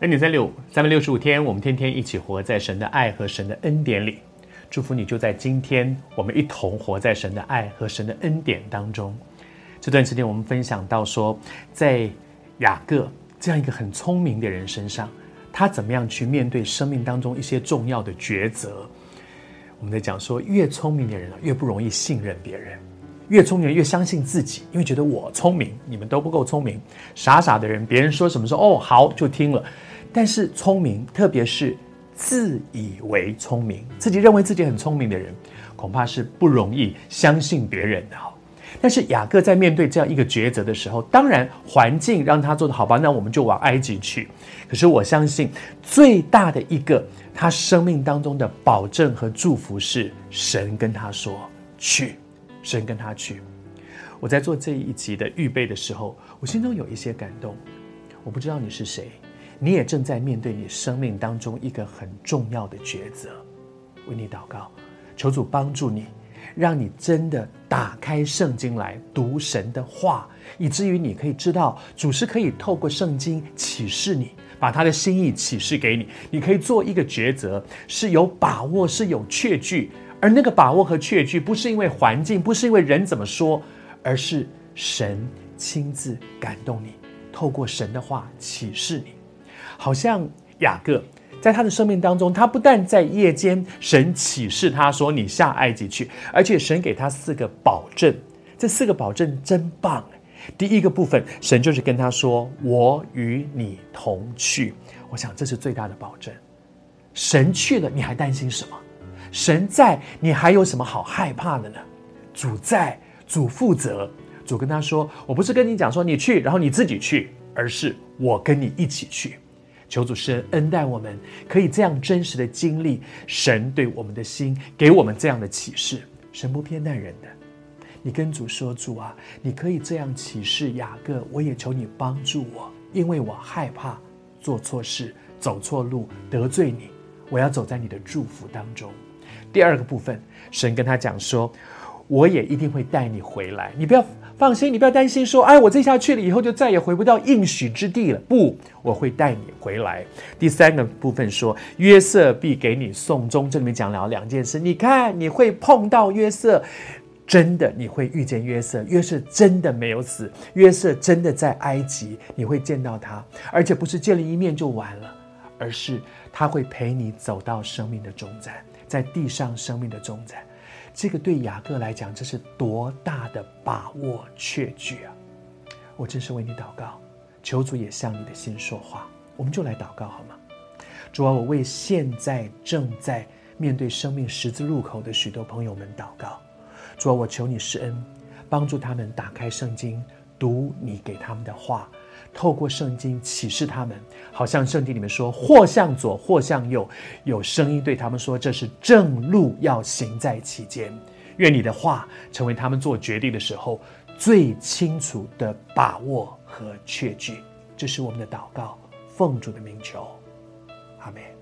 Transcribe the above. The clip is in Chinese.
恩典三六五，三百六十五天，我们天天一起活在神的爱和神的恩典里。祝福你，就在今天，我们一同活在神的爱和神的恩典当中。这段时间，我们分享到说，在雅各这样一个很聪明的人身上，他怎么样去面对生命当中一些重要的抉择。我们在讲说，越聪明的人啊越不容易信任别人。越聪明人越相信自己，因为觉得我聪明，你们都不够聪明。傻傻的人，别人说什么说哦好就听了。但是聪明，特别是自以为聪明、自己认为自己很聪明的人，恐怕是不容易相信别人的。但是雅各在面对这样一个抉择的时候，当然环境让他做的好吧，那我们就往埃及去。可是我相信最大的一个他生命当中的保证和祝福是神跟他说去。神跟他去，我在做这一集的预备的时候，我心中有一些感动。我不知道你是谁，你也正在面对你生命当中一个很重要的抉择。为你祷告，求主帮助你，让你真的打开圣经来读神的话，以至于你可以知道主是可以透过圣经启示你，把他的心意启示给你。你可以做一个抉择，是有把握，是有确据。而那个把握和确据，不是因为环境，不是因为人怎么说，而是神亲自感动你，透过神的话启示你。好像雅各在他的生命当中，他不但在夜间神启示他说你下埃及去，而且神给他四个保证，这四个保证真棒。第一个部分，神就是跟他说：“我与你同去。”我想这是最大的保证。神去了，你还担心什么？神在，你还有什么好害怕的呢？主在，主负责。主跟他说：“我不是跟你讲说你去，然后你自己去，而是我跟你一起去。”求主施恩待我们，可以这样真实的经历神对我们的心，给我们这样的启示。神不偏待人的。你跟主说：“主啊，你可以这样启示雅各，我也求你帮助我，因为我害怕做错事、走错路、得罪你。我要走在你的祝福当中。”第二个部分，神跟他讲说：“我也一定会带你回来，你不要放心，你不要担心说，哎，我这下去了以后就再也回不到应许之地了。不，我会带你回来。”第三个部分说：“约瑟必给你送终。”这里面讲了两件事，你看你会碰到约瑟，真的你会遇见约瑟，约瑟真的没有死，约瑟真的在埃及，你会见到他，而且不是见了一面就完了，而是他会陪你走到生命的终站。在地上生命的终站，这个对雅各来讲，这是多大的把握确据啊！我真是为你祷告，求主也向你的心说话。我们就来祷告好吗？主啊，我为现在正在面对生命十字路口的许多朋友们祷告。主啊，我求你施恩，帮助他们打开圣经，读你给他们的话。透过圣经启示他们，好像圣经里面说，或向左，或向右，有声音对他们说：“这是正路，要行在其间。”愿你的话成为他们做决定的时候最清楚的把握和确据。这是我们的祷告，奉主的名求，阿门。